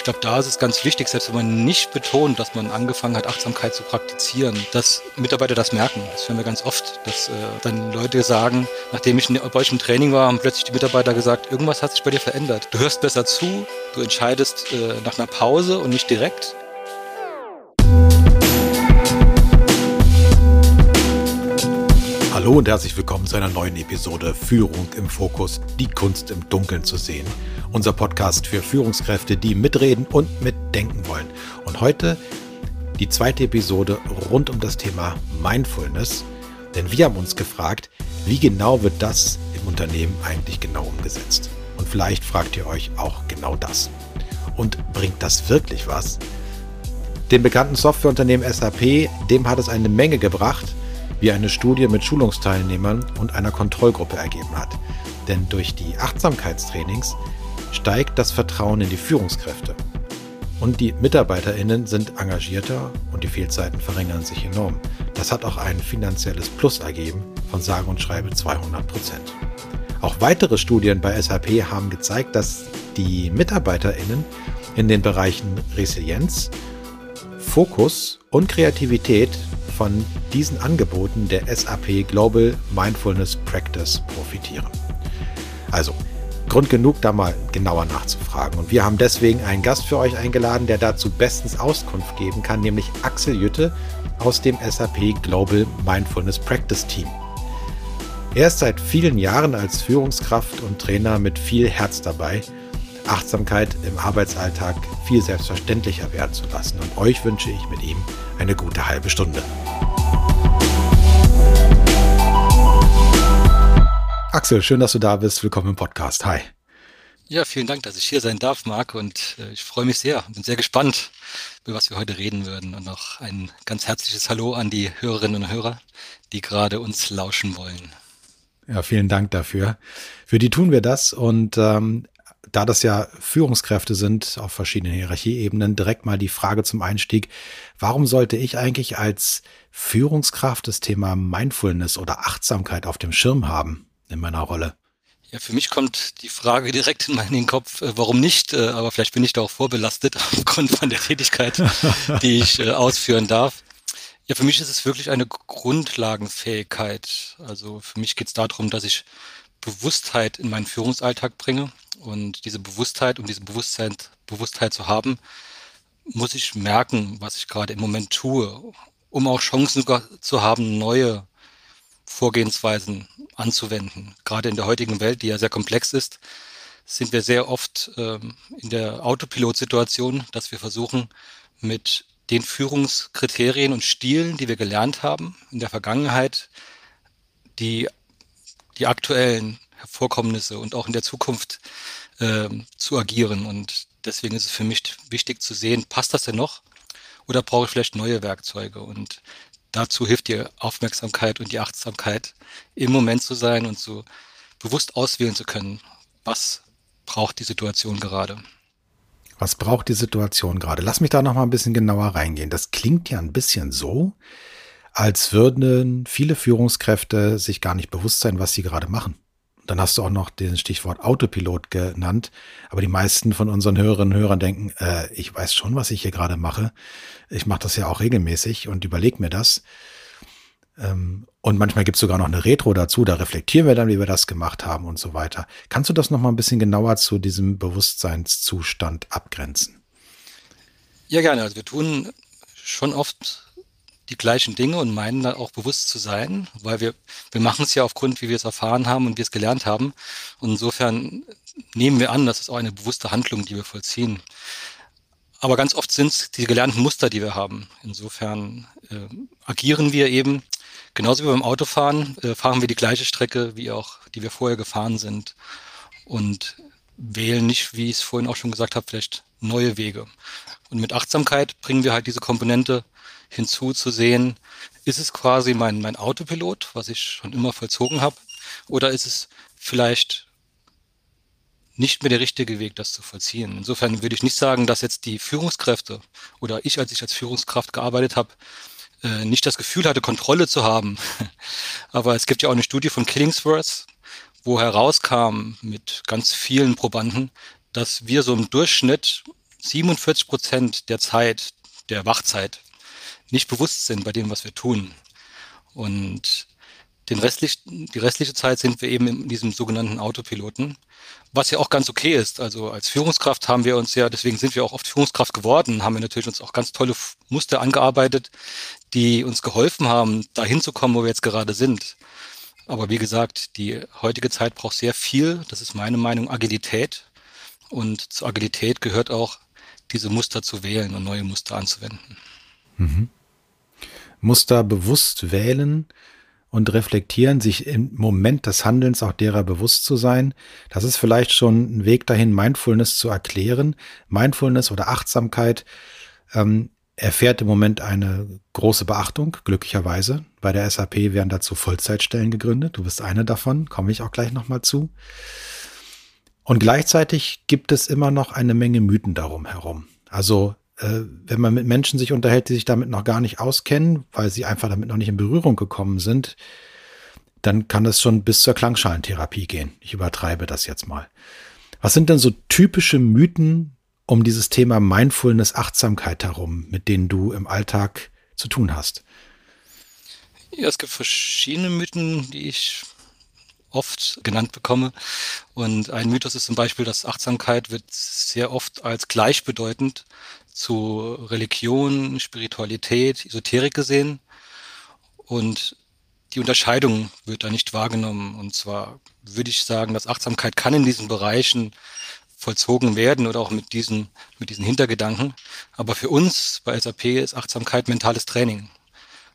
Ich glaube, da ist es ganz wichtig, selbst wenn man nicht betont, dass man angefangen hat, Achtsamkeit zu praktizieren, dass Mitarbeiter das merken. Das hören wir ganz oft, dass äh, dann Leute sagen, nachdem ich bei euch im Training war, haben plötzlich die Mitarbeiter gesagt, irgendwas hat sich bei dir verändert. Du hörst besser zu, du entscheidest äh, nach einer Pause und nicht direkt. Hallo und herzlich willkommen zu einer neuen Episode Führung im Fokus, die Kunst im Dunkeln zu sehen. Unser Podcast für Führungskräfte, die mitreden und mitdenken wollen. Und heute die zweite Episode rund um das Thema Mindfulness. Denn wir haben uns gefragt, wie genau wird das im Unternehmen eigentlich genau umgesetzt? Und vielleicht fragt ihr euch auch genau das. Und bringt das wirklich was? Dem bekannten Softwareunternehmen SAP, dem hat es eine Menge gebracht, wie eine Studie mit Schulungsteilnehmern und einer Kontrollgruppe ergeben hat. Denn durch die Achtsamkeitstrainings steigt das Vertrauen in die Führungskräfte. Und die Mitarbeiterinnen sind engagierter und die Fehlzeiten verringern sich enorm. Das hat auch ein finanzielles Plus ergeben von sage und schreibe 200 Prozent. Auch weitere Studien bei SAP haben gezeigt, dass die Mitarbeiterinnen in den Bereichen Resilienz, Fokus und Kreativität von diesen Angeboten der SAP Global Mindfulness Practice profitieren. Also, Grund genug, da mal genauer nachzufragen. Und wir haben deswegen einen Gast für euch eingeladen, der dazu bestens Auskunft geben kann, nämlich Axel Jütte aus dem SAP Global Mindfulness Practice Team. Er ist seit vielen Jahren als Führungskraft und Trainer mit viel Herz dabei, Achtsamkeit im Arbeitsalltag viel selbstverständlicher werden zu lassen. Und euch wünsche ich mit ihm eine gute halbe Stunde. Axel, schön, dass du da bist. Willkommen im Podcast. Hi. Ja, vielen Dank, dass ich hier sein darf, Marc. Und äh, ich freue mich sehr. Bin sehr gespannt, über was wir heute reden würden. Und noch ein ganz herzliches Hallo an die Hörerinnen und Hörer, die gerade uns lauschen wollen. Ja, vielen Dank dafür. Für die tun wir das. Und ähm, da das ja Führungskräfte sind auf verschiedenen Hierarchieebenen, direkt mal die Frage zum Einstieg. Warum sollte ich eigentlich als Führungskraft das Thema Mindfulness oder Achtsamkeit auf dem Schirm haben? in meiner Rolle? Ja, für mich kommt die Frage direkt in meinen Kopf, äh, warum nicht? Äh, aber vielleicht bin ich da auch vorbelastet aufgrund von der Tätigkeit, die ich äh, ausführen darf. Ja, für mich ist es wirklich eine Grundlagenfähigkeit. Also für mich geht es darum, dass ich Bewusstheit in meinen Führungsalltag bringe. Und diese Bewusstheit, um diese Bewusstheit, Bewusstheit zu haben, muss ich merken, was ich gerade im Moment tue, um auch Chancen zu haben, neue Vorgehensweisen anzuwenden. Gerade in der heutigen Welt, die ja sehr komplex ist, sind wir sehr oft ähm, in der Autopilot-Situation, dass wir versuchen, mit den Führungskriterien und Stilen, die wir gelernt haben in der Vergangenheit, die, die aktuellen Vorkommnisse und auch in der Zukunft äh, zu agieren. Und deswegen ist es für mich wichtig zu sehen, passt das denn noch? Oder brauche ich vielleicht neue Werkzeuge? Und dazu hilft die Aufmerksamkeit und die Achtsamkeit, im Moment zu sein und so bewusst auswählen zu können, was braucht die Situation gerade. Was braucht die Situation gerade? Lass mich da noch mal ein bisschen genauer reingehen. Das klingt ja ein bisschen so, als würden viele Führungskräfte sich gar nicht bewusst sein, was sie gerade machen. Dann hast du auch noch den Stichwort Autopilot genannt. Aber die meisten von unseren Hörerinnen und Hörern denken, äh, ich weiß schon, was ich hier gerade mache. Ich mache das ja auch regelmäßig und überlege mir das. Ähm, und manchmal gibt es sogar noch eine Retro dazu. Da reflektieren wir dann, wie wir das gemacht haben und so weiter. Kannst du das noch mal ein bisschen genauer zu diesem Bewusstseinszustand abgrenzen? Ja, gerne. Also wir tun schon oft die gleichen Dinge und meinen da auch bewusst zu sein, weil wir, wir machen es ja aufgrund, wie wir es erfahren haben und wie wir es gelernt haben. Und insofern nehmen wir an, das ist auch eine bewusste Handlung, die wir vollziehen. Aber ganz oft sind es die gelernten Muster, die wir haben. Insofern äh, agieren wir eben, genauso wie beim Autofahren, äh, fahren wir die gleiche Strecke, wie auch, die wir vorher gefahren sind. Und wählen nicht, wie ich es vorhin auch schon gesagt habe, vielleicht neue Wege. Und mit Achtsamkeit bringen wir halt diese Komponente hinzuzusehen, ist es quasi mein, mein Autopilot, was ich schon immer vollzogen habe, oder ist es vielleicht nicht mehr der richtige Weg, das zu vollziehen. Insofern würde ich nicht sagen, dass jetzt die Führungskräfte oder ich, als ich als Führungskraft gearbeitet habe, äh, nicht das Gefühl hatte, Kontrolle zu haben. Aber es gibt ja auch eine Studie von Killingsworth, wo herauskam mit ganz vielen Probanden, dass wir so im Durchschnitt 47 Prozent der Zeit, der Wachzeit, nicht bewusst sind bei dem, was wir tun. Und den restlich, die restliche Zeit sind wir eben in diesem sogenannten Autopiloten, was ja auch ganz okay ist. Also als Führungskraft haben wir uns ja, deswegen sind wir auch oft Führungskraft geworden, haben wir natürlich uns auch ganz tolle Muster angearbeitet, die uns geholfen haben, dahin zu kommen, wo wir jetzt gerade sind. Aber wie gesagt, die heutige Zeit braucht sehr viel, das ist meine Meinung, Agilität. Und zur Agilität gehört auch, diese Muster zu wählen und neue Muster anzuwenden. Mhm. Muster bewusst wählen und reflektieren, sich im Moment des Handelns auch derer bewusst zu sein. Das ist vielleicht schon ein Weg dahin, Mindfulness zu erklären. Mindfulness oder Achtsamkeit ähm, erfährt im Moment eine große Beachtung, glücklicherweise. Bei der SAP werden dazu Vollzeitstellen gegründet. Du bist eine davon, komme ich auch gleich nochmal zu. Und gleichzeitig gibt es immer noch eine Menge Mythen darum herum. Also äh, wenn man mit Menschen sich unterhält, die sich damit noch gar nicht auskennen, weil sie einfach damit noch nicht in Berührung gekommen sind, dann kann das schon bis zur Klangschalentherapie gehen. Ich übertreibe das jetzt mal. Was sind denn so typische Mythen um dieses Thema Mindfulness, Achtsamkeit herum, mit denen du im Alltag zu tun hast? Ja, es gibt verschiedene Mythen, die ich oft genannt bekomme. Und ein Mythos ist zum Beispiel, dass Achtsamkeit wird sehr oft als gleichbedeutend zu Religion, Spiritualität, Esoterik gesehen. Und die Unterscheidung wird da nicht wahrgenommen. Und zwar würde ich sagen, dass Achtsamkeit kann in diesen Bereichen vollzogen werden oder auch mit diesen, mit diesen Hintergedanken. Aber für uns bei SAP ist Achtsamkeit mentales Training.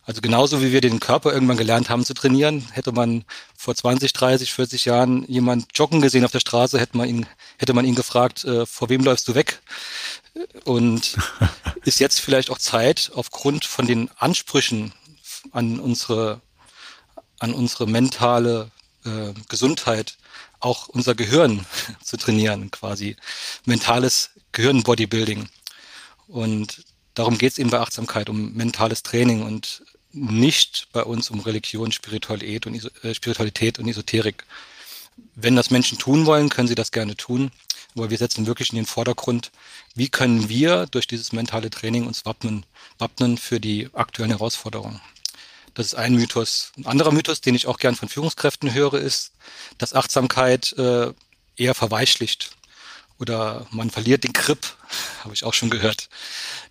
Also genauso wie wir den Körper irgendwann gelernt haben zu trainieren, hätte man vor 20, 30, 40 Jahren jemand joggen gesehen auf der Straße, hätte man ihn, hätte man ihn gefragt, äh, vor wem läufst du weg? Und ist jetzt vielleicht auch Zeit, aufgrund von den Ansprüchen an unsere, an unsere mentale äh, Gesundheit auch unser Gehirn zu trainieren, quasi mentales Gehirn-Bodybuilding. Und darum geht es eben bei Achtsamkeit, um mentales Training und nicht bei uns um Religion, Spiritualität und, äh, Spiritualität und Esoterik. Wenn das Menschen tun wollen, können sie das gerne tun. Aber wir setzen wirklich in den Vordergrund, wie können wir durch dieses mentale Training uns wappnen, wappnen für die aktuellen Herausforderungen. Das ist ein Mythos. Ein anderer Mythos, den ich auch gern von Führungskräften höre, ist, dass Achtsamkeit äh, eher verweichlicht oder man verliert den Grip, habe ich auch schon gehört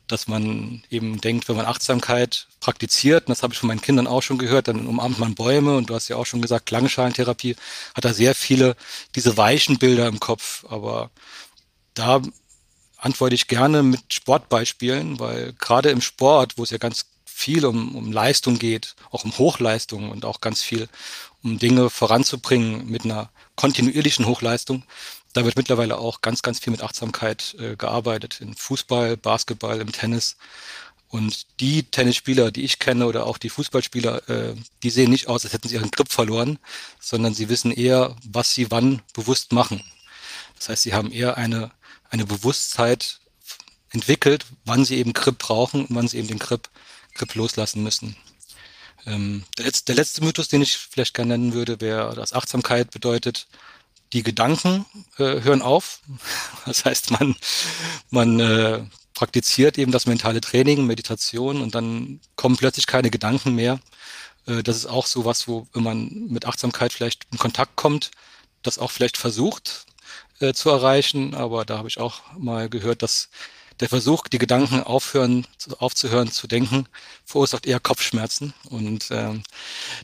dass man eben denkt, wenn man Achtsamkeit praktiziert, und das habe ich von meinen Kindern auch schon gehört, dann umarmt man Bäume und du hast ja auch schon gesagt, Klangschalentherapie hat da sehr viele diese weichen Bilder im Kopf, aber da antworte ich gerne mit Sportbeispielen, weil gerade im Sport, wo es ja ganz viel um, um Leistung geht, auch um Hochleistung und auch ganz viel um Dinge voranzubringen mit einer kontinuierlichen Hochleistung, da wird mittlerweile auch ganz, ganz viel mit Achtsamkeit äh, gearbeitet. In Fußball, Basketball, im Tennis. Und die Tennisspieler, die ich kenne oder auch die Fußballspieler, äh, die sehen nicht aus, als hätten sie ihren Grip verloren, sondern sie wissen eher, was sie wann bewusst machen. Das heißt, sie haben eher eine, eine Bewusstheit entwickelt, wann sie eben Grip brauchen und wann sie eben den Grip, Grip loslassen müssen. Ähm, der, letzte, der letzte Mythos, den ich vielleicht gerne nennen würde, wäre, dass Achtsamkeit bedeutet, die Gedanken äh, hören auf. Das heißt, man, man äh, praktiziert eben das mentale Training, Meditation und dann kommen plötzlich keine Gedanken mehr. Äh, das ist auch so was, wo, wenn man mit Achtsamkeit vielleicht in Kontakt kommt, das auch vielleicht versucht äh, zu erreichen. Aber da habe ich auch mal gehört, dass der Versuch, die Gedanken aufhören, aufzuhören zu denken, verursacht eher Kopfschmerzen. Und ähm,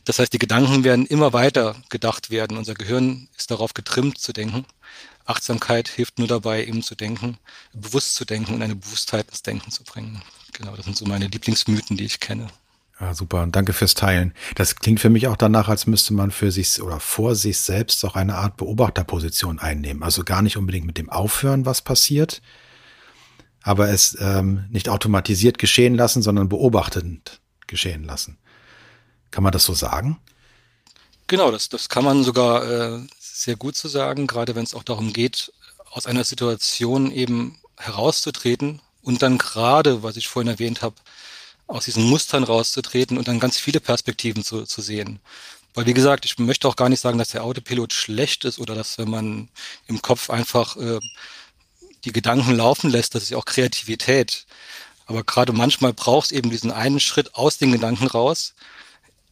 das heißt, die Gedanken werden immer weiter gedacht werden. Unser Gehirn ist darauf getrimmt zu denken. Achtsamkeit hilft nur dabei, eben zu denken, bewusst zu denken und eine Bewusstheit ins Denken zu bringen. Genau, das sind so meine Lieblingsmythen, die ich kenne. Ja, super. Und danke fürs Teilen. Das klingt für mich auch danach, als müsste man für sich oder vor sich selbst auch eine Art Beobachterposition einnehmen. Also gar nicht unbedingt mit dem Aufhören, was passiert, aber es ähm, nicht automatisiert geschehen lassen, sondern beobachtend geschehen lassen. Kann man das so sagen? Genau, das, das kann man sogar äh, sehr gut so sagen, gerade wenn es auch darum geht, aus einer Situation eben herauszutreten und dann gerade, was ich vorhin erwähnt habe, aus diesen Mustern rauszutreten und dann ganz viele Perspektiven zu, zu sehen. Weil wie gesagt, ich möchte auch gar nicht sagen, dass der Autopilot schlecht ist oder dass wenn man im Kopf einfach äh, die Gedanken laufen lässt, das ist auch Kreativität. Aber gerade manchmal braucht es eben diesen einen Schritt aus den Gedanken raus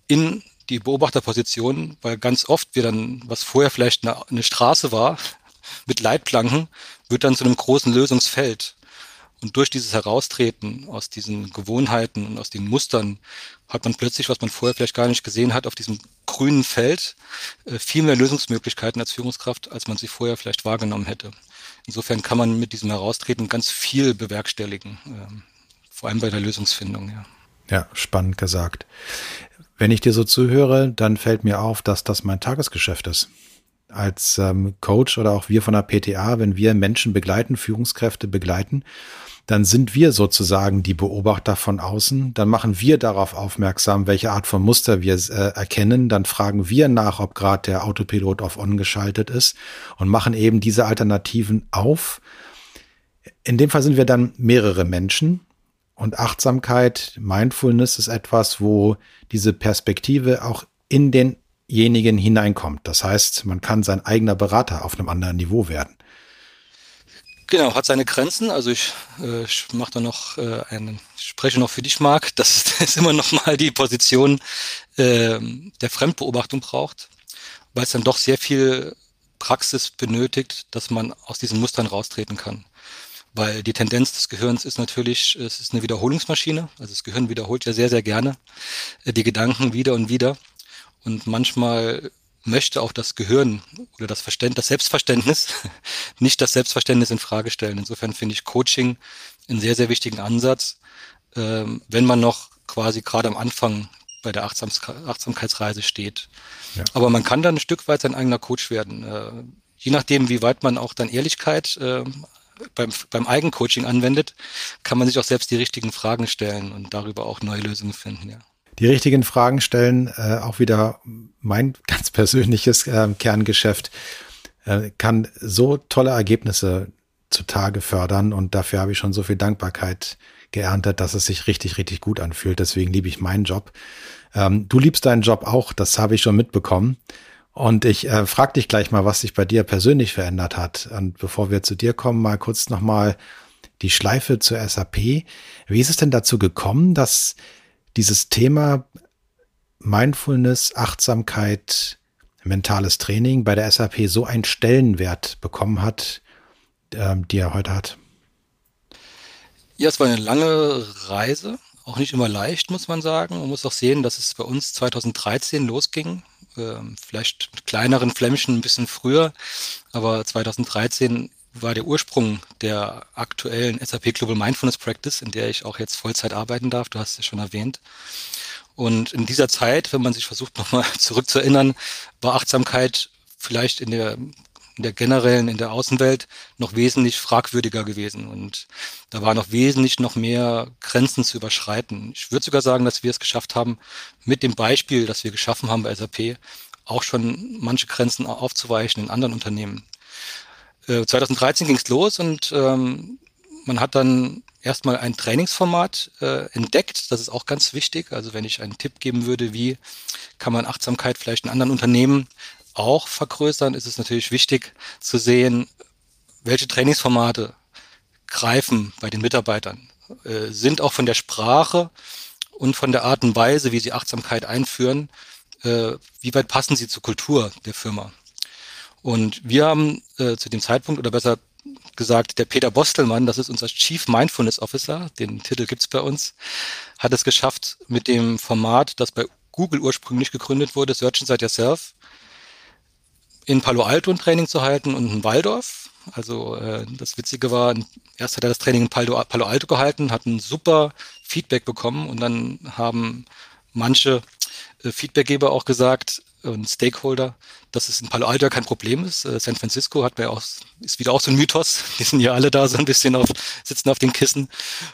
in die Beobachterposition, weil ganz oft wir dann, was vorher vielleicht eine, eine Straße war, mit Leitplanken, wird dann zu einem großen Lösungsfeld. Und durch dieses Heraustreten aus diesen Gewohnheiten und aus den Mustern hat man plötzlich, was man vorher vielleicht gar nicht gesehen hat, auf diesem grünen Feld äh, viel mehr Lösungsmöglichkeiten als Führungskraft, als man sie vorher vielleicht wahrgenommen hätte. Insofern kann man mit diesem Heraustreten ganz viel bewerkstelligen, ähm, vor allem bei der Lösungsfindung. Ja. ja, spannend gesagt. Wenn ich dir so zuhöre, dann fällt mir auf, dass das mein Tagesgeschäft ist als ähm, Coach oder auch wir von der PTA, wenn wir Menschen begleiten, Führungskräfte begleiten, dann sind wir sozusagen die Beobachter von außen. Dann machen wir darauf aufmerksam, welche Art von Muster wir äh, erkennen. Dann fragen wir nach, ob gerade der Autopilot auf On geschaltet ist und machen eben diese Alternativen auf. In dem Fall sind wir dann mehrere Menschen. Und Achtsamkeit, Mindfulness ist etwas, wo diese Perspektive auch in denjenigen hineinkommt. Das heißt, man kann sein eigener Berater auf einem anderen Niveau werden. Genau, hat seine Grenzen. Also ich, äh, ich mache da noch äh, einen, spreche noch für dich, Marc, dass es immer noch mal die Position äh, der Fremdbeobachtung braucht, weil es dann doch sehr viel Praxis benötigt, dass man aus diesen Mustern raustreten kann. Weil die Tendenz des Gehirns ist natürlich, es ist eine Wiederholungsmaschine. Also das Gehirn wiederholt ja sehr, sehr gerne äh, die Gedanken wieder und wieder. Und manchmal möchte auch das Gehirn oder das Verständnis, das Selbstverständnis, nicht das Selbstverständnis in Frage stellen. Insofern finde ich Coaching einen sehr, sehr wichtigen Ansatz, ähm, wenn man noch quasi gerade am Anfang bei der Achtsams Achtsamkeitsreise steht. Ja. Aber man kann dann ein Stück weit sein eigener Coach werden. Äh, je nachdem, wie weit man auch dann Ehrlichkeit äh, beim, beim Eigencoaching anwendet, kann man sich auch selbst die richtigen Fragen stellen und darüber auch neue Lösungen finden. Ja die richtigen Fragen stellen, äh, auch wieder mein ganz persönliches äh, Kerngeschäft, äh, kann so tolle Ergebnisse zutage fördern und dafür habe ich schon so viel Dankbarkeit geerntet, dass es sich richtig, richtig gut anfühlt. Deswegen liebe ich meinen Job. Ähm, du liebst deinen Job auch, das habe ich schon mitbekommen. Und ich äh, frage dich gleich mal, was sich bei dir persönlich verändert hat. Und bevor wir zu dir kommen, mal kurz nochmal die Schleife zur SAP. Wie ist es denn dazu gekommen, dass dieses Thema Mindfulness, Achtsamkeit, mentales Training bei der SAP so einen Stellenwert bekommen hat, ähm, die er heute hat? Ja, es war eine lange Reise, auch nicht immer leicht, muss man sagen. Man muss auch sehen, dass es bei uns 2013 losging. Ähm, vielleicht mit kleineren Flämmchen ein bisschen früher, aber 2013 war der Ursprung der aktuellen SAP Global Mindfulness Practice, in der ich auch jetzt Vollzeit arbeiten darf. Du hast es schon erwähnt. Und in dieser Zeit, wenn man sich versucht, nochmal zurückzuerinnern, war Achtsamkeit vielleicht in der, in der generellen, in der Außenwelt noch wesentlich fragwürdiger gewesen. Und da war noch wesentlich noch mehr Grenzen zu überschreiten. Ich würde sogar sagen, dass wir es geschafft haben, mit dem Beispiel, das wir geschaffen haben bei SAP, auch schon manche Grenzen aufzuweichen in anderen Unternehmen. 2013 ging es los und ähm, man hat dann erstmal ein Trainingsformat äh, entdeckt. Das ist auch ganz wichtig. Also wenn ich einen Tipp geben würde, wie kann man Achtsamkeit vielleicht in anderen Unternehmen auch vergrößern, ist es natürlich wichtig zu sehen, welche Trainingsformate greifen bei den Mitarbeitern, äh, sind auch von der Sprache und von der Art und Weise, wie sie Achtsamkeit einführen, äh, wie weit passen sie zur Kultur der Firma. Und wir haben äh, zu dem Zeitpunkt, oder besser gesagt, der Peter Bostelmann, das ist unser Chief Mindfulness Officer, den Titel gibt's bei uns, hat es geschafft mit dem Format, das bei Google ursprünglich gegründet wurde, Search Inside Yourself, in Palo Alto ein Training zu halten und in Waldorf. Also äh, das Witzige war, erst hat er das Training in Palo, Palo Alto gehalten, hat ein super Feedback bekommen und dann haben manche äh, Feedbackgeber auch gesagt, und Stakeholder, dass es in Palo Alto kein Problem ist. Äh, San Francisco hat ja auch, ist wieder auch so ein Mythos. Die sind ja alle da so ein bisschen auf, sitzen auf den Kissen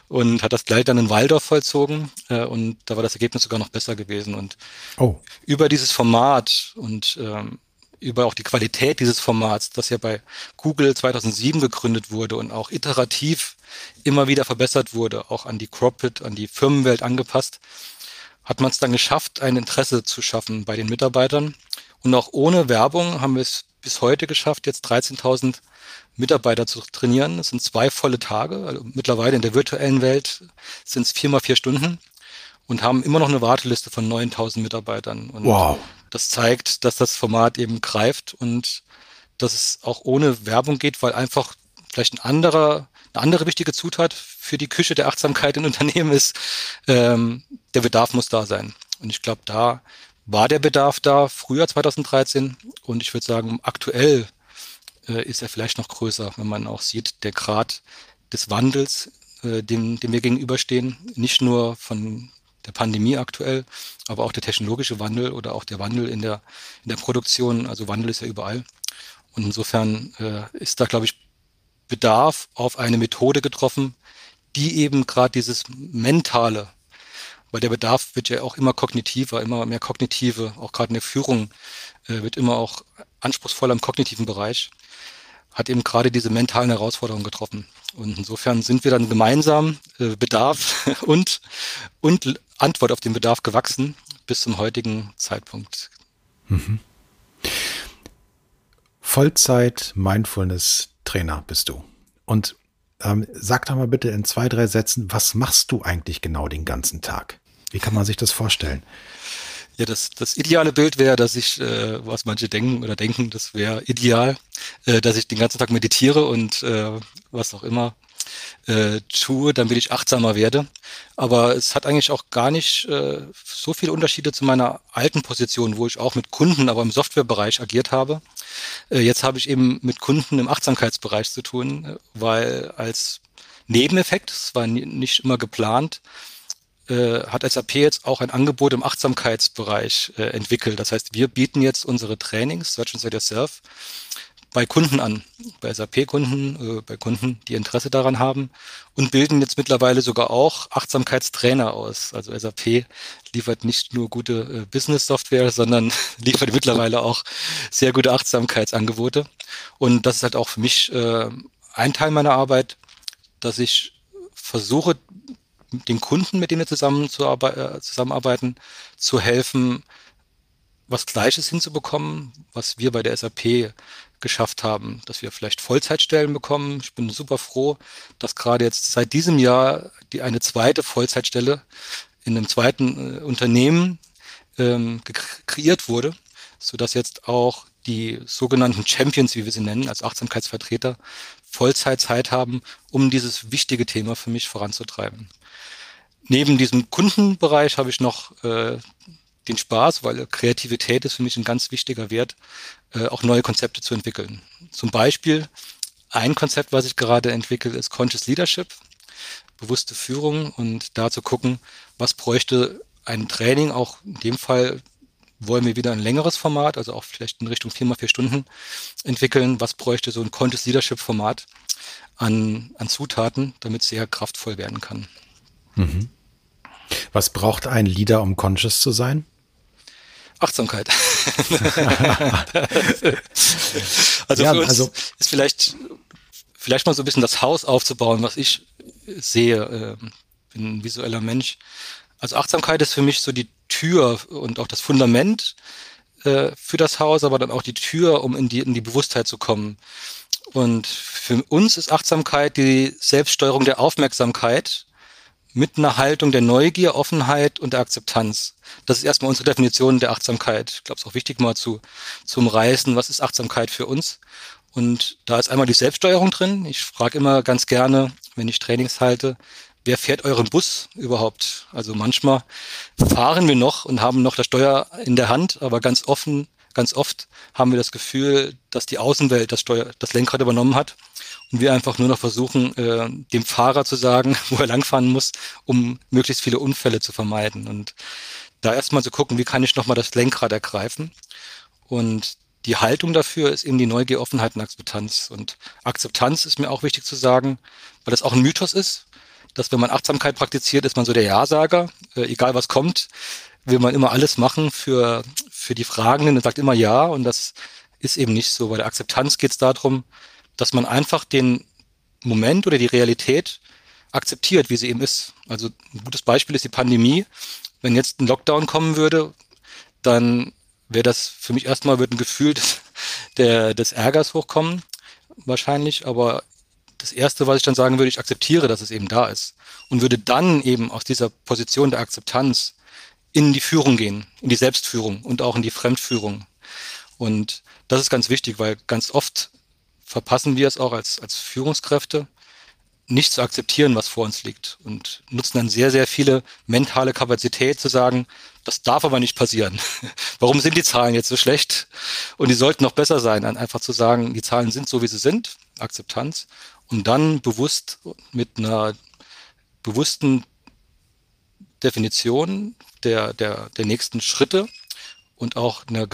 und hat das gleich dann in Waldorf vollzogen. Äh, und da war das Ergebnis sogar noch besser gewesen. Und oh. über dieses Format und ähm, über auch die Qualität dieses Formats, das ja bei Google 2007 gegründet wurde und auch iterativ immer wieder verbessert wurde, auch an die Corporate, an die Firmenwelt angepasst, hat man es dann geschafft, ein Interesse zu schaffen bei den Mitarbeitern. Und auch ohne Werbung haben wir es bis heute geschafft, jetzt 13.000 Mitarbeiter zu trainieren. Es sind zwei volle Tage. Also mittlerweile in der virtuellen Welt sind es viermal vier Stunden und haben immer noch eine Warteliste von 9.000 Mitarbeitern. Und wow. das zeigt, dass das Format eben greift und dass es auch ohne Werbung geht, weil einfach vielleicht ein anderer, eine andere wichtige Zutat für die Küche der Achtsamkeit in Unternehmen ist, ähm, der Bedarf muss da sein. Und ich glaube, da war der Bedarf da früher 2013 und ich würde sagen, aktuell äh, ist er vielleicht noch größer, wenn man auch sieht, der Grad des Wandels, äh, dem, dem wir gegenüberstehen, nicht nur von der Pandemie aktuell, aber auch der technologische Wandel oder auch der Wandel in der, in der Produktion. Also Wandel ist ja überall. Und insofern äh, ist da, glaube ich, Bedarf auf eine Methode getroffen, die eben gerade dieses mentale, weil der Bedarf wird ja auch immer kognitiver, immer mehr kognitive, auch gerade in der Führung äh, wird immer auch anspruchsvoller im kognitiven Bereich, hat eben gerade diese mentalen Herausforderungen getroffen. Und insofern sind wir dann gemeinsam äh, Bedarf und, und Antwort auf den Bedarf gewachsen bis zum heutigen Zeitpunkt. Mhm. Vollzeit Mindfulness Trainer bist du. Und ähm, sag doch mal bitte in zwei, drei Sätzen, was machst du eigentlich genau den ganzen Tag? Wie kann man sich das vorstellen? Ja, das, das ideale Bild wäre, dass ich, äh, was manche denken oder denken, das wäre ideal, äh, dass ich den ganzen Tag meditiere und äh, was auch immer äh, tue, damit ich achtsamer werde. Aber es hat eigentlich auch gar nicht äh, so viele Unterschiede zu meiner alten Position, wo ich auch mit Kunden, aber im Softwarebereich agiert habe. Äh, jetzt habe ich eben mit Kunden im Achtsamkeitsbereich zu tun, äh, weil als Nebeneffekt, es war nicht immer geplant, äh, hat SAP jetzt auch ein Angebot im Achtsamkeitsbereich entwickelt. Das heißt, wir bieten jetzt unsere Trainings, Search and Yourself, bei Kunden an, bei SAP-Kunden, äh, bei Kunden, die Interesse daran haben und bilden jetzt mittlerweile sogar auch Achtsamkeitstrainer aus. Also SAP liefert nicht nur gute äh, Business-Software, sondern liefert mittlerweile auch sehr gute Achtsamkeitsangebote. Und das ist halt auch für mich äh, ein Teil meiner Arbeit, dass ich versuche, den Kunden, mit denen wir äh, zusammenarbeiten, zu helfen, was Gleiches hinzubekommen, was wir bei der SAP geschafft haben, dass wir vielleicht Vollzeitstellen bekommen. Ich bin super froh, dass gerade jetzt seit diesem Jahr die eine zweite Vollzeitstelle in einem zweiten äh, Unternehmen ähm, kreiert wurde, so dass jetzt auch die sogenannten Champions, wie wir sie nennen, als Achtsamkeitsvertreter Vollzeitzeit haben, um dieses wichtige Thema für mich voranzutreiben. Neben diesem Kundenbereich habe ich noch äh, den Spaß, weil Kreativität ist für mich ein ganz wichtiger Wert, äh, auch neue Konzepte zu entwickeln. Zum Beispiel ein Konzept, was ich gerade entwickle, ist Conscious Leadership, bewusste Führung und da zu gucken, was bräuchte ein Training, auch in dem Fall wollen wir wieder ein längeres Format, also auch vielleicht in Richtung vier mal vier Stunden entwickeln. Was bräuchte so ein Conscious Leadership Format an, an Zutaten, damit es sehr kraftvoll werden kann? Mhm. Was braucht ein Leader, um conscious zu sein? Achtsamkeit. also ja, für uns also ist vielleicht, vielleicht mal so ein bisschen das Haus aufzubauen, was ich sehe. Äh, bin ein visueller Mensch. Also Achtsamkeit ist für mich so die Tür und auch das Fundament äh, für das Haus, aber dann auch die Tür, um in die, in die Bewusstheit zu kommen. Und für uns ist Achtsamkeit die Selbststeuerung der Aufmerksamkeit mit einer Haltung der Neugier, Offenheit und der Akzeptanz. Das ist erstmal unsere Definition der Achtsamkeit. Ich glaube, es ist auch wichtig mal zu, zu umreißen, was ist Achtsamkeit für uns. Und da ist einmal die Selbststeuerung drin. Ich frage immer ganz gerne, wenn ich Trainings halte, wer fährt euren Bus überhaupt? Also manchmal fahren wir noch und haben noch das Steuer in der Hand, aber ganz offen, ganz oft haben wir das Gefühl, dass die Außenwelt das Steuer, das Lenkrad übernommen hat und wir einfach nur noch versuchen, äh, dem Fahrer zu sagen, wo er langfahren muss, um möglichst viele Unfälle zu vermeiden. Und da erstmal zu gucken, wie kann ich nochmal das Lenkrad ergreifen. Und die Haltung dafür ist eben die Neugier, Offenheit und Akzeptanz. Und Akzeptanz ist mir auch wichtig zu sagen, weil das auch ein Mythos ist, dass wenn man Achtsamkeit praktiziert, ist man so der Ja-Sager, äh, egal was kommt, will man immer alles machen für, für die Fragenden und sagt immer Ja. Und das ist eben nicht so. Bei der Akzeptanz geht es darum, dass man einfach den Moment oder die Realität akzeptiert, wie sie eben ist. Also ein gutes Beispiel ist die Pandemie. Wenn jetzt ein Lockdown kommen würde, dann wäre das für mich erstmal wird ein Gefühl des, der, des Ärgers hochkommen, wahrscheinlich, aber das Erste, was ich dann sagen würde, ich akzeptiere, dass es eben da ist und würde dann eben aus dieser Position der Akzeptanz in die Führung gehen, in die Selbstführung und auch in die Fremdführung. Und das ist ganz wichtig, weil ganz oft verpassen wir es auch als, als Führungskräfte, nicht zu akzeptieren, was vor uns liegt und nutzen dann sehr, sehr viele mentale Kapazität zu sagen, das darf aber nicht passieren. Warum sind die Zahlen jetzt so schlecht? Und die sollten noch besser sein, dann einfach zu sagen, die Zahlen sind so, wie sie sind, Akzeptanz, und dann bewusst mit einer bewussten Definition der, der, der nächsten Schritte und auch einer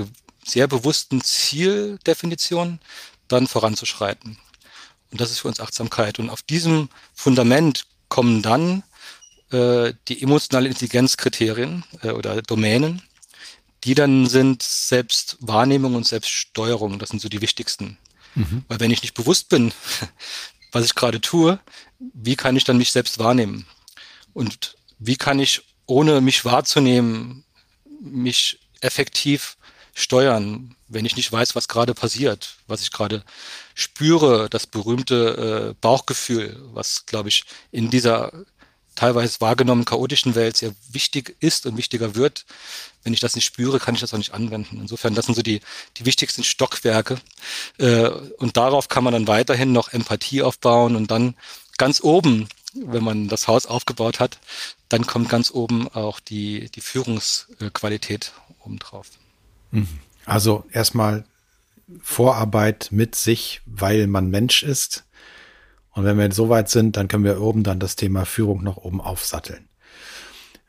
sehr bewussten Zieldefinition dann voranzuschreiten. Und das ist für uns Achtsamkeit. Und auf diesem Fundament kommen dann äh, die emotionale Intelligenzkriterien äh, oder Domänen, die dann sind Selbstwahrnehmung und Selbststeuerung. Das sind so die wichtigsten. Mhm. Weil wenn ich nicht bewusst bin, was ich gerade tue, wie kann ich dann mich selbst wahrnehmen? Und wie kann ich, ohne mich wahrzunehmen, mich effektiv steuern, wenn ich nicht weiß, was gerade passiert, was ich gerade spüre, das berühmte äh, Bauchgefühl, was, glaube ich, in dieser teilweise wahrgenommen chaotischen Welt sehr wichtig ist und wichtiger wird. Wenn ich das nicht spüre, kann ich das auch nicht anwenden. Insofern, das sind so die, die wichtigsten Stockwerke. Äh, und darauf kann man dann weiterhin noch Empathie aufbauen und dann ganz oben, wenn man das Haus aufgebaut hat, dann kommt ganz oben auch die, die Führungsqualität obendrauf. Also erstmal Vorarbeit mit sich, weil man Mensch ist. Und wenn wir so weit sind, dann können wir oben dann das Thema Führung noch oben aufsatteln.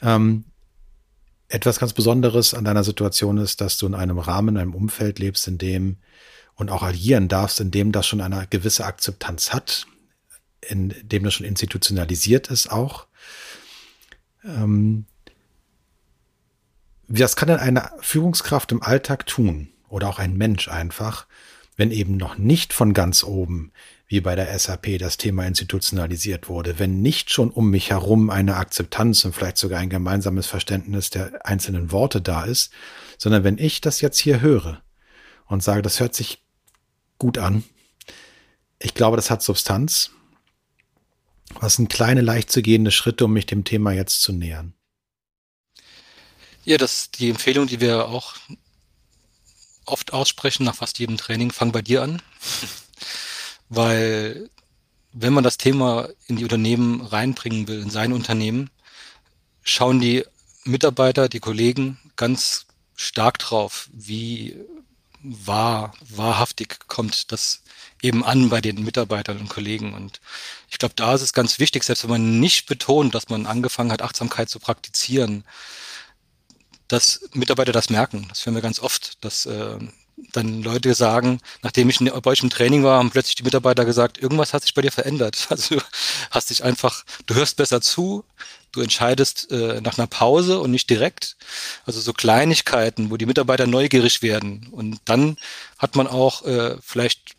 Ähm, etwas ganz Besonderes an deiner Situation ist, dass du in einem Rahmen, in einem Umfeld lebst, in dem und auch agieren darfst, in dem das schon eine gewisse Akzeptanz hat, in dem das schon institutionalisiert ist auch. Ähm, was kann denn eine Führungskraft im Alltag tun oder auch ein Mensch einfach, wenn eben noch nicht von ganz oben, wie bei der SAP, das Thema institutionalisiert wurde, wenn nicht schon um mich herum eine Akzeptanz und vielleicht sogar ein gemeinsames Verständnis der einzelnen Worte da ist, sondern wenn ich das jetzt hier höre und sage, das hört sich gut an, ich glaube, das hat Substanz, was sind kleine, leicht zu gehende Schritte, um mich dem Thema jetzt zu nähern? Ja, das die Empfehlung, die wir auch oft aussprechen nach fast jedem Training, fang bei dir an. Weil wenn man das Thema in die Unternehmen reinbringen will, in sein Unternehmen, schauen die Mitarbeiter, die Kollegen ganz stark drauf, wie wahr, wahrhaftig kommt das eben an bei den Mitarbeitern und Kollegen. Und ich glaube, da ist es ganz wichtig, selbst wenn man nicht betont, dass man angefangen hat, Achtsamkeit zu praktizieren, dass Mitarbeiter das merken. Das hören wir ganz oft, dass äh, dann Leute sagen, nachdem ich bei euch im Training war, haben plötzlich die Mitarbeiter gesagt, irgendwas hat sich bei dir verändert. Also du hast dich einfach, du hörst besser zu, du entscheidest äh, nach einer Pause und nicht direkt. Also so Kleinigkeiten, wo die Mitarbeiter neugierig werden. Und dann hat man auch äh, vielleicht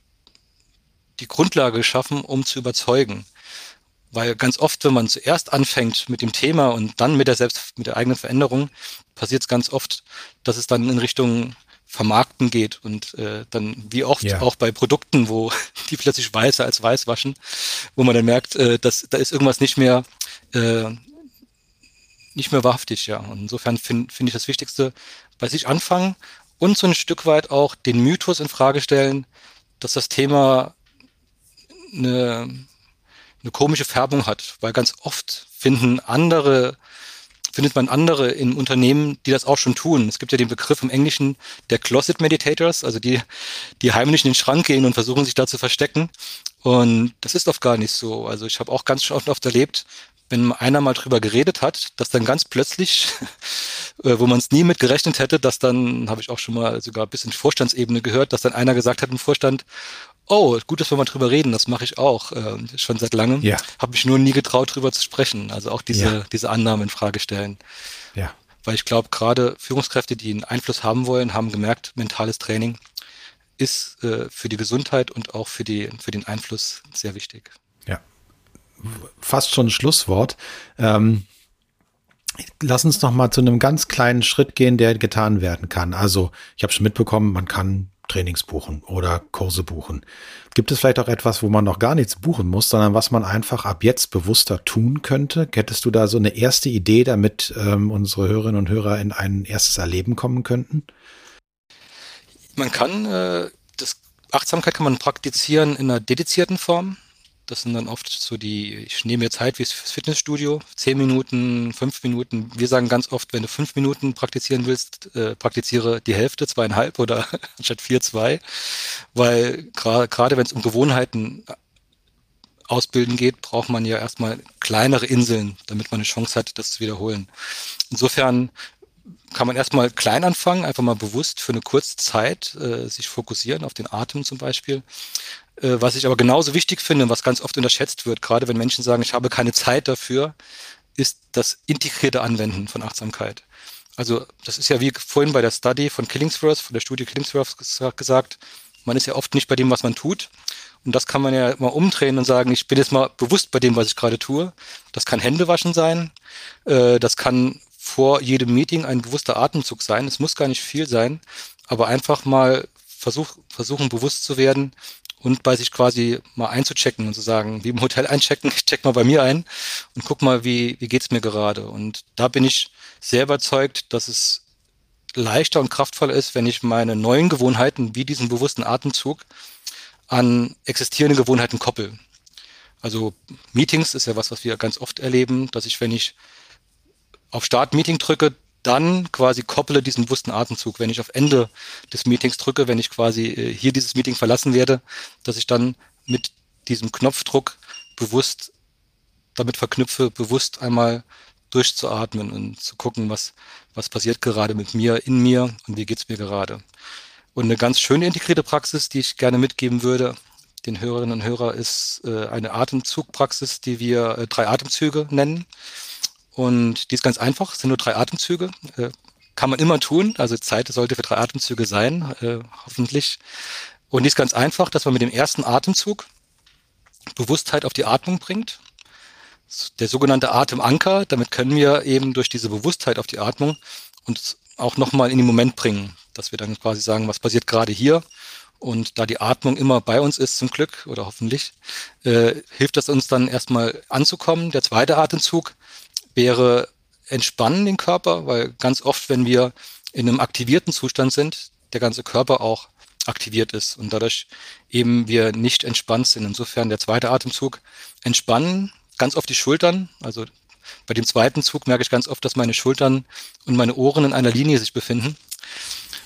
die Grundlage geschaffen, um zu überzeugen. Weil ganz oft, wenn man zuerst anfängt mit dem Thema und dann mit der selbst, mit der eigenen Veränderung, passiert es ganz oft, dass es dann in Richtung Vermarkten geht und äh, dann wie oft ja. auch bei Produkten, wo die plötzlich weißer als weiß waschen, wo man dann merkt, äh, dass da ist irgendwas nicht mehr äh, nicht mehr wahrhaftig, ja. Und insofern finde find ich das Wichtigste bei sich anfangen und so ein Stück weit auch den Mythos in Frage stellen, dass das Thema eine eine komische Färbung hat, weil ganz oft finden andere findet man andere in Unternehmen, die das auch schon tun. Es gibt ja den Begriff im Englischen der Closet Meditators, also die, die heimlich in den Schrank gehen und versuchen sich da zu verstecken. Und das ist oft gar nicht so. Also ich habe auch ganz oft, oft erlebt, wenn einer mal drüber geredet hat, dass dann ganz plötzlich, äh, wo man es nie mit gerechnet hätte, dass dann, habe ich auch schon mal sogar bis in die Vorstandsebene gehört, dass dann einer gesagt hat im Vorstand, oh, gut, dass wir mal drüber reden, das mache ich auch äh, schon seit langem. Ja. Habe mich nur nie getraut, drüber zu sprechen. Also auch diese, ja. diese Annahmen in Frage stellen. Ja. Weil ich glaube, gerade Führungskräfte, die einen Einfluss haben wollen, haben gemerkt, mentales Training ist äh, für die Gesundheit und auch für, die, für den Einfluss sehr wichtig. Ja. Fast schon ein Schlusswort. Ähm, lass uns noch mal zu einem ganz kleinen Schritt gehen, der getan werden kann. Also ich habe schon mitbekommen, man kann Trainings buchen oder Kurse buchen. Gibt es vielleicht auch etwas, wo man noch gar nichts buchen muss, sondern was man einfach ab jetzt bewusster tun könnte? Hättest du da so eine erste Idee, damit ähm, unsere Hörerinnen und Hörer in ein erstes Erleben kommen könnten? Man kann, äh, das Achtsamkeit kann man praktizieren in einer dedizierten Form. Das sind dann oft so die, ich nehme mir Zeit wie fürs Fitnessstudio, zehn Minuten, fünf Minuten. Wir sagen ganz oft, wenn du fünf Minuten praktizieren willst, äh, praktiziere die Hälfte, zweieinhalb oder anstatt vier, zwei. Weil gerade wenn es um Gewohnheiten ausbilden geht, braucht man ja erstmal kleinere Inseln, damit man eine Chance hat, das zu wiederholen. Insofern kann man erstmal klein anfangen, einfach mal bewusst für eine kurze Zeit äh, sich fokussieren auf den Atem zum Beispiel. Äh, was ich aber genauso wichtig finde, was ganz oft unterschätzt wird, gerade wenn Menschen sagen, ich habe keine Zeit dafür, ist das integrierte Anwenden von Achtsamkeit. Also das ist ja wie vorhin bei der Study von Killingsworth, von der Studie Killingsworth gesagt, man ist ja oft nicht bei dem, was man tut. Und das kann man ja mal umdrehen und sagen, ich bin jetzt mal bewusst bei dem, was ich gerade tue. Das kann Händewaschen sein, äh, das kann vor jedem Meeting ein bewusster Atemzug sein. Es muss gar nicht viel sein, aber einfach mal versuch, versuchen, bewusst zu werden und bei sich quasi mal einzuchecken und zu sagen, wie im Hotel einchecken, ich check mal bei mir ein und guck mal, wie, wie geht's mir gerade. Und da bin ich sehr überzeugt, dass es leichter und kraftvoller ist, wenn ich meine neuen Gewohnheiten, wie diesen bewussten Atemzug, an existierende Gewohnheiten koppel. Also Meetings ist ja was, was wir ganz oft erleben, dass ich, wenn ich auf Start Meeting drücke, dann quasi kopple diesen bewussten Atemzug. Wenn ich auf Ende des Meetings drücke, wenn ich quasi äh, hier dieses Meeting verlassen werde, dass ich dann mit diesem Knopfdruck bewusst damit verknüpfe, bewusst einmal durchzuatmen und zu gucken, was, was passiert gerade mit mir, in mir und wie geht's mir gerade. Und eine ganz schöne integrierte Praxis, die ich gerne mitgeben würde, den Hörerinnen und Hörer, ist äh, eine Atemzugpraxis, die wir äh, drei Atemzüge nennen. Und die ist ganz einfach, sind nur drei Atemzüge. Äh, kann man immer tun. Also Zeit sollte für drei Atemzüge sein, äh, hoffentlich. Und die ist ganz einfach, dass man mit dem ersten Atemzug Bewusstheit auf die Atmung bringt. Der sogenannte Atemanker, damit können wir eben durch diese Bewusstheit auf die Atmung uns auch nochmal in den Moment bringen, dass wir dann quasi sagen, was passiert gerade hier. Und da die Atmung immer bei uns ist, zum Glück oder hoffentlich, äh, hilft das uns dann erstmal anzukommen. Der zweite Atemzug wäre entspannen den Körper, weil ganz oft, wenn wir in einem aktivierten Zustand sind, der ganze Körper auch aktiviert ist und dadurch eben wir nicht entspannt sind. Insofern der zweite Atemzug entspannen, ganz oft die Schultern. Also bei dem zweiten Zug merke ich ganz oft, dass meine Schultern und meine Ohren in einer Linie sich befinden.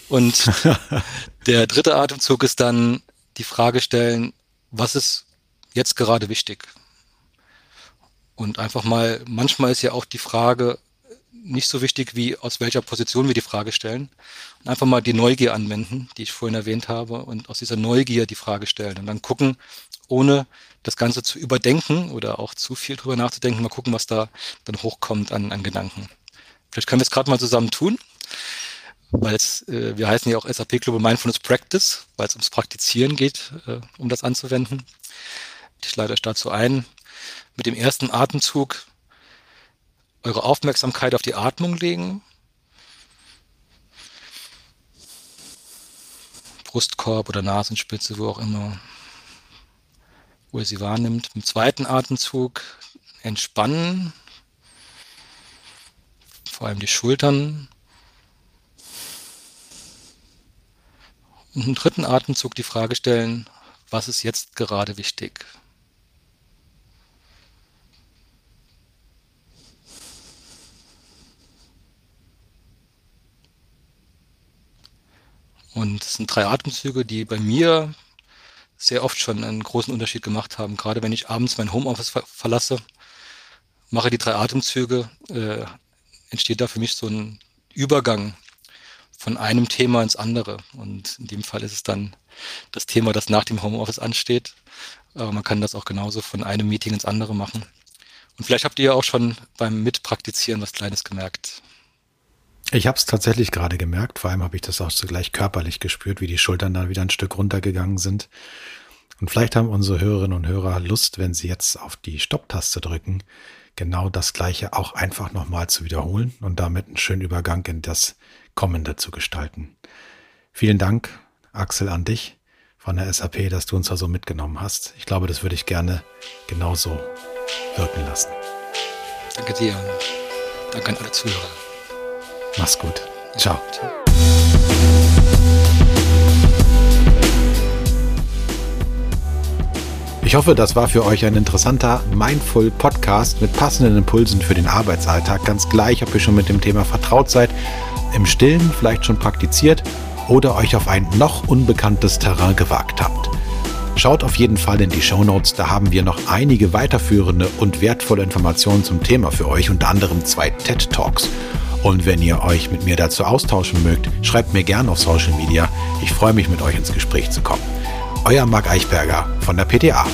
Und der dritte Atemzug ist dann die Frage stellen, was ist jetzt gerade wichtig? Und einfach mal, manchmal ist ja auch die Frage nicht so wichtig, wie aus welcher Position wir die Frage stellen. Und einfach mal die Neugier anwenden, die ich vorhin erwähnt habe, und aus dieser Neugier die Frage stellen. Und dann gucken, ohne das Ganze zu überdenken oder auch zu viel drüber nachzudenken, mal gucken, was da dann hochkommt an, an Gedanken. Vielleicht können wir es gerade mal zusammen tun, weil es, äh, wir heißen ja auch SAP Global Mindfulness Practice, weil es ums Praktizieren geht, äh, um das anzuwenden. Ich leite euch dazu ein, mit dem ersten Atemzug eure Aufmerksamkeit auf die Atmung legen. Brustkorb oder Nasenspitze, wo auch immer, wo ihr sie wahrnimmt. Im zweiten Atemzug entspannen, vor allem die Schultern. Und im dritten Atemzug die Frage stellen, was ist jetzt gerade wichtig? Und es sind drei Atemzüge, die bei mir sehr oft schon einen großen Unterschied gemacht haben. Gerade wenn ich abends mein Homeoffice ver verlasse, mache die drei Atemzüge, äh, entsteht da für mich so ein Übergang von einem Thema ins andere. Und in dem Fall ist es dann das Thema, das nach dem Homeoffice ansteht. Aber man kann das auch genauso von einem Meeting ins andere machen. Und vielleicht habt ihr ja auch schon beim Mitpraktizieren was Kleines gemerkt. Ich habe es tatsächlich gerade gemerkt, vor allem habe ich das auch zugleich körperlich gespürt, wie die Schultern da wieder ein Stück runtergegangen sind. Und vielleicht haben unsere Hörerinnen und Hörer Lust, wenn sie jetzt auf die Stopptaste drücken, genau das gleiche auch einfach nochmal zu wiederholen und damit einen schönen Übergang in das Kommende zu gestalten. Vielen Dank Axel, an dich von der SAP, dass du uns da so mitgenommen hast. Ich glaube, das würde ich gerne genauso wirken lassen. Danke dir danke an alle Zuhörer. Mach's gut. Ciao. Ich hoffe, das war für euch ein interessanter Mindful Podcast mit passenden Impulsen für den Arbeitsalltag. Ganz gleich, ob ihr schon mit dem Thema vertraut seid, im Stillen vielleicht schon praktiziert oder euch auf ein noch unbekanntes Terrain gewagt habt. Schaut auf jeden Fall in die Show Notes, da haben wir noch einige weiterführende und wertvolle Informationen zum Thema für euch, unter anderem zwei TED Talks. Und wenn ihr euch mit mir dazu austauschen mögt, schreibt mir gerne auf Social Media. Ich freue mich, mit euch ins Gespräch zu kommen. Euer Marc Eichberger von der PTA.